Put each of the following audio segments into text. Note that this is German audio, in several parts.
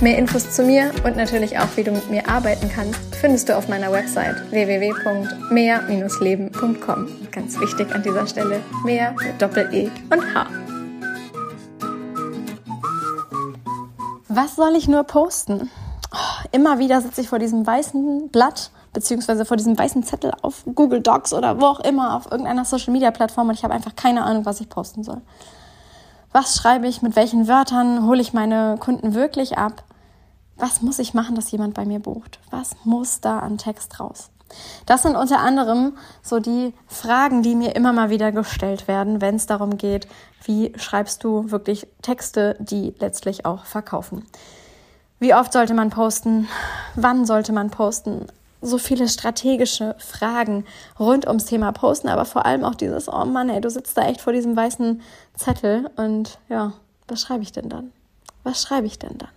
Mehr Infos zu mir und natürlich auch, wie du mit mir arbeiten kannst, findest du auf meiner Website www.mehr-leben.com. Ganz wichtig an dieser Stelle, mehr mit Doppel-E und H. Was soll ich nur posten? Oh, immer wieder sitze ich vor diesem weißen Blatt beziehungsweise vor diesem weißen Zettel auf Google Docs oder wo auch immer auf irgendeiner Social Media Plattform und ich habe einfach keine Ahnung, was ich posten soll. Was schreibe ich, mit welchen Wörtern hole ich meine Kunden wirklich ab? Was muss ich machen, dass jemand bei mir bucht? Was muss da an Text raus? Das sind unter anderem so die Fragen, die mir immer mal wieder gestellt werden, wenn es darum geht, wie schreibst du wirklich Texte, die letztlich auch verkaufen. Wie oft sollte man posten? Wann sollte man posten? So viele strategische Fragen rund ums Thema Posten, aber vor allem auch dieses, oh Mann, ey, du sitzt da echt vor diesem weißen Zettel und ja, was schreibe ich denn dann? Was schreibe ich denn dann?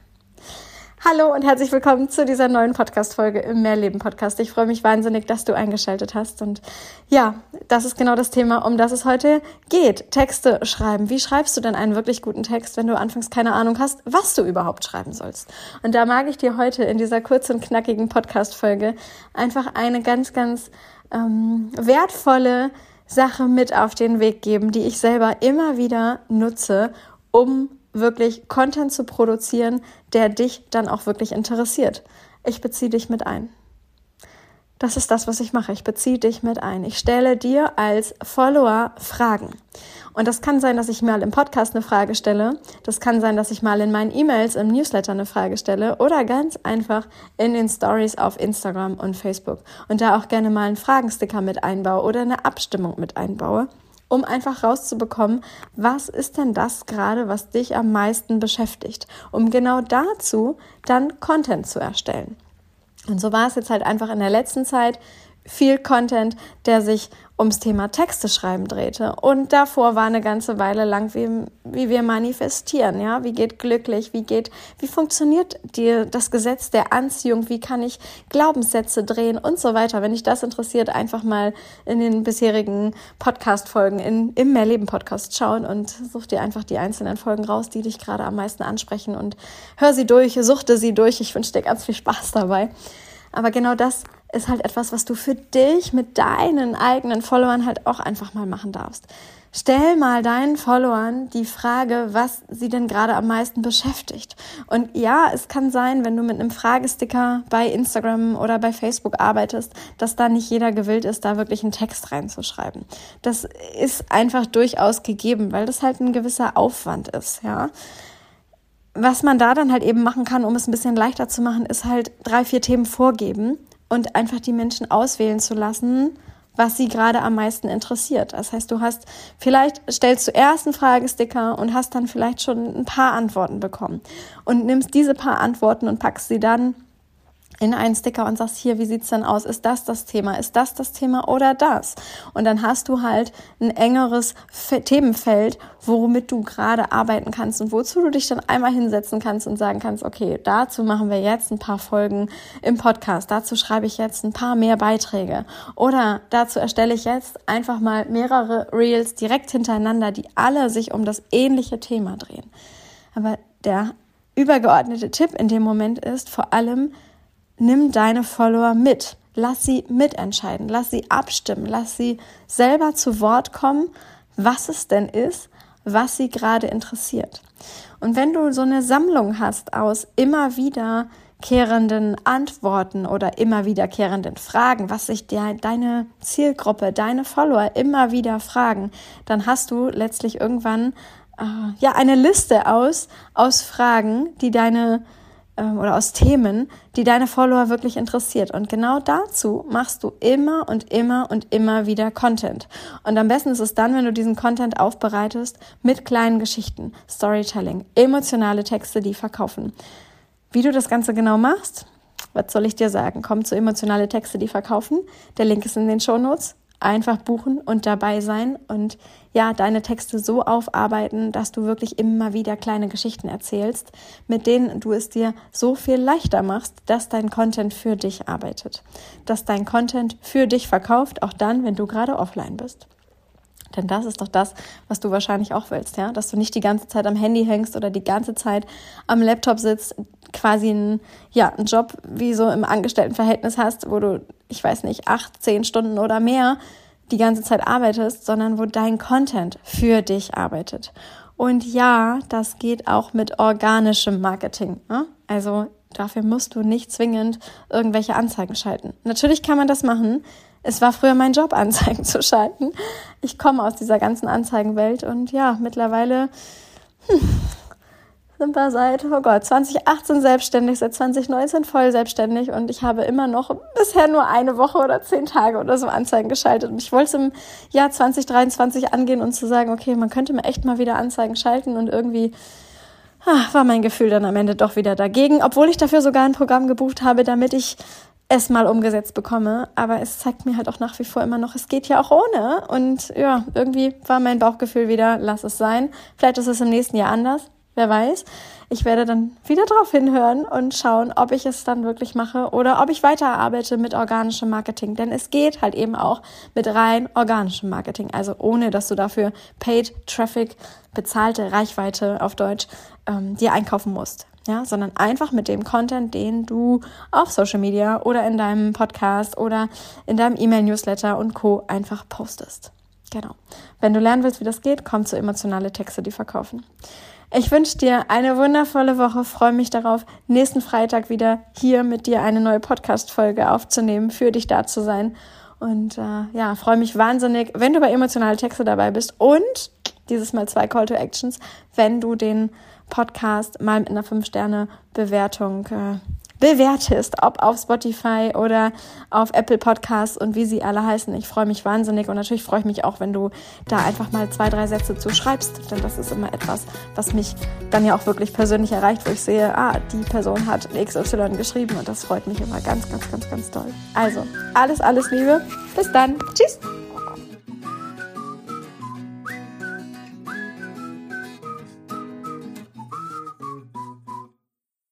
Hallo und herzlich willkommen zu dieser neuen Podcast-Folge im Mehrleben-Podcast. Ich freue mich wahnsinnig, dass du eingeschaltet hast. Und ja, das ist genau das Thema, um das es heute geht. Texte schreiben. Wie schreibst du denn einen wirklich guten Text, wenn du anfangs keine Ahnung hast, was du überhaupt schreiben sollst? Und da mag ich dir heute in dieser kurzen, knackigen Podcast-Folge einfach eine ganz, ganz ähm, wertvolle Sache mit auf den Weg geben, die ich selber immer wieder nutze, um wirklich Content zu produzieren, der dich dann auch wirklich interessiert. Ich beziehe dich mit ein. Das ist das, was ich mache. Ich beziehe dich mit ein. Ich stelle dir als Follower Fragen. Und das kann sein, dass ich mal im Podcast eine Frage stelle. Das kann sein, dass ich mal in meinen E-Mails im Newsletter eine Frage stelle oder ganz einfach in den Stories auf Instagram und Facebook. Und da auch gerne mal einen Fragensticker mit einbaue oder eine Abstimmung mit einbaue um einfach rauszubekommen, was ist denn das gerade, was dich am meisten beschäftigt, um genau dazu dann Content zu erstellen. Und so war es jetzt halt einfach in der letzten Zeit viel Content, der sich ums Thema Texte schreiben drehte. Und davor war eine ganze Weile lang, wie, wie wir manifestieren, ja, wie geht glücklich, wie geht, wie funktioniert dir das Gesetz der Anziehung, wie kann ich Glaubenssätze drehen und so weiter. Wenn dich das interessiert, einfach mal in den bisherigen Podcast-Folgen im Mehrleben-Podcast schauen und such dir einfach die einzelnen Folgen raus, die dich gerade am meisten ansprechen und hör sie durch, suchte sie durch. Ich wünsche dir ganz viel Spaß dabei. Aber genau das ist halt etwas, was du für dich mit deinen eigenen Followern halt auch einfach mal machen darfst. Stell mal deinen Followern die Frage, was sie denn gerade am meisten beschäftigt. Und ja, es kann sein, wenn du mit einem Fragesticker bei Instagram oder bei Facebook arbeitest, dass da nicht jeder gewillt ist, da wirklich einen Text reinzuschreiben. Das ist einfach durchaus gegeben, weil das halt ein gewisser Aufwand ist, ja was man da dann halt eben machen kann, um es ein bisschen leichter zu machen, ist halt drei, vier Themen vorgeben und einfach die Menschen auswählen zu lassen, was sie gerade am meisten interessiert. Das heißt, du hast vielleicht stellst du erst einen Fragesticker und hast dann vielleicht schon ein paar Antworten bekommen und nimmst diese paar Antworten und packst sie dann in einen Sticker und sagst, hier, wie sieht's denn aus? Ist das das Thema? Ist das das Thema oder das? Und dann hast du halt ein engeres Themenfeld, womit du gerade arbeiten kannst und wozu du dich dann einmal hinsetzen kannst und sagen kannst, okay, dazu machen wir jetzt ein paar Folgen im Podcast. Dazu schreibe ich jetzt ein paar mehr Beiträge. Oder dazu erstelle ich jetzt einfach mal mehrere Reels direkt hintereinander, die alle sich um das ähnliche Thema drehen. Aber der übergeordnete Tipp in dem Moment ist vor allem, nimm deine Follower mit. Lass sie mitentscheiden, lass sie abstimmen, lass sie selber zu Wort kommen, was es denn ist, was sie gerade interessiert. Und wenn du so eine Sammlung hast aus immer wiederkehrenden Antworten oder immer wiederkehrenden Fragen, was sich der, deine Zielgruppe, deine Follower immer wieder fragen, dann hast du letztlich irgendwann äh, ja eine Liste aus aus Fragen, die deine ähm, oder aus Themen, die deine Follower wirklich interessiert. Und genau dazu machst du immer und immer und immer wieder Content. Und am besten ist es dann, wenn du diesen Content aufbereitest mit kleinen Geschichten, Storytelling, emotionale Texte, die verkaufen. Wie du das Ganze genau machst, was soll ich dir sagen? Komm zu emotionale Texte, die verkaufen. Der Link ist in den Show Notes. Einfach buchen und dabei sein und ja, deine Texte so aufarbeiten, dass du wirklich immer wieder kleine Geschichten erzählst, mit denen du es dir so viel leichter machst, dass dein Content für dich arbeitet, dass dein Content für dich verkauft, auch dann, wenn du gerade offline bist. Denn das ist doch das, was du wahrscheinlich auch willst, ja, dass du nicht die ganze Zeit am Handy hängst oder die ganze Zeit am Laptop sitzt, quasi einen, ja, einen Job wie so im Angestelltenverhältnis hast, wo du, ich weiß nicht, acht, zehn Stunden oder mehr die ganze Zeit arbeitest, sondern wo dein Content für dich arbeitet. Und ja, das geht auch mit organischem Marketing. Ne? Also dafür musst du nicht zwingend irgendwelche Anzeigen schalten. Natürlich kann man das machen. Es war früher mein Job, Anzeigen zu schalten. Ich komme aus dieser ganzen Anzeigenwelt und ja, mittlerweile hm, sind wir seit, oh Gott, 2018 selbstständig, seit 2019 voll selbstständig und ich habe immer noch bisher nur eine Woche oder zehn Tage oder so Anzeigen geschaltet. Und ich wollte es im Jahr 2023 angehen und zu sagen, okay, man könnte mir echt mal wieder Anzeigen schalten und irgendwie ah, war mein Gefühl dann am Ende doch wieder dagegen, obwohl ich dafür sogar ein Programm gebucht habe, damit ich es mal umgesetzt bekomme. Aber es zeigt mir halt auch nach wie vor immer noch, es geht ja auch ohne. Und ja, irgendwie war mein Bauchgefühl wieder, lass es sein. Vielleicht ist es im nächsten Jahr anders. Wer weiß. Ich werde dann wieder drauf hinhören und schauen, ob ich es dann wirklich mache oder ob ich weiterarbeite mit organischem Marketing. Denn es geht halt eben auch mit rein organischem Marketing. Also ohne, dass du dafür Paid Traffic, bezahlte Reichweite auf Deutsch, ähm, dir einkaufen musst. Ja, sondern einfach mit dem Content, den du auf Social Media oder in deinem Podcast oder in deinem E-Mail-Newsletter und Co. einfach postest. Genau. Wenn du lernen willst, wie das geht, komm zu emotionale Texte, die verkaufen. Ich wünsche dir eine wundervolle Woche, freue mich darauf, nächsten Freitag wieder hier mit dir eine neue Podcast-Folge aufzunehmen, für dich da zu sein. Und äh, ja, freue mich wahnsinnig, wenn du bei emotionale Texte dabei bist und dieses Mal zwei Call to Actions, wenn du den Podcast mal mit einer 5-Sterne-Bewertung äh, bewertest, ob auf Spotify oder auf Apple Podcasts und wie sie alle heißen. Ich freue mich wahnsinnig und natürlich freue ich mich auch, wenn du da einfach mal zwei, drei Sätze zu schreibst, denn das ist immer etwas, was mich dann ja auch wirklich persönlich erreicht, wo ich sehe, ah, die Person hat XY geschrieben und das freut mich immer ganz, ganz, ganz, ganz toll. Also, alles, alles Liebe. Bis dann. Tschüss.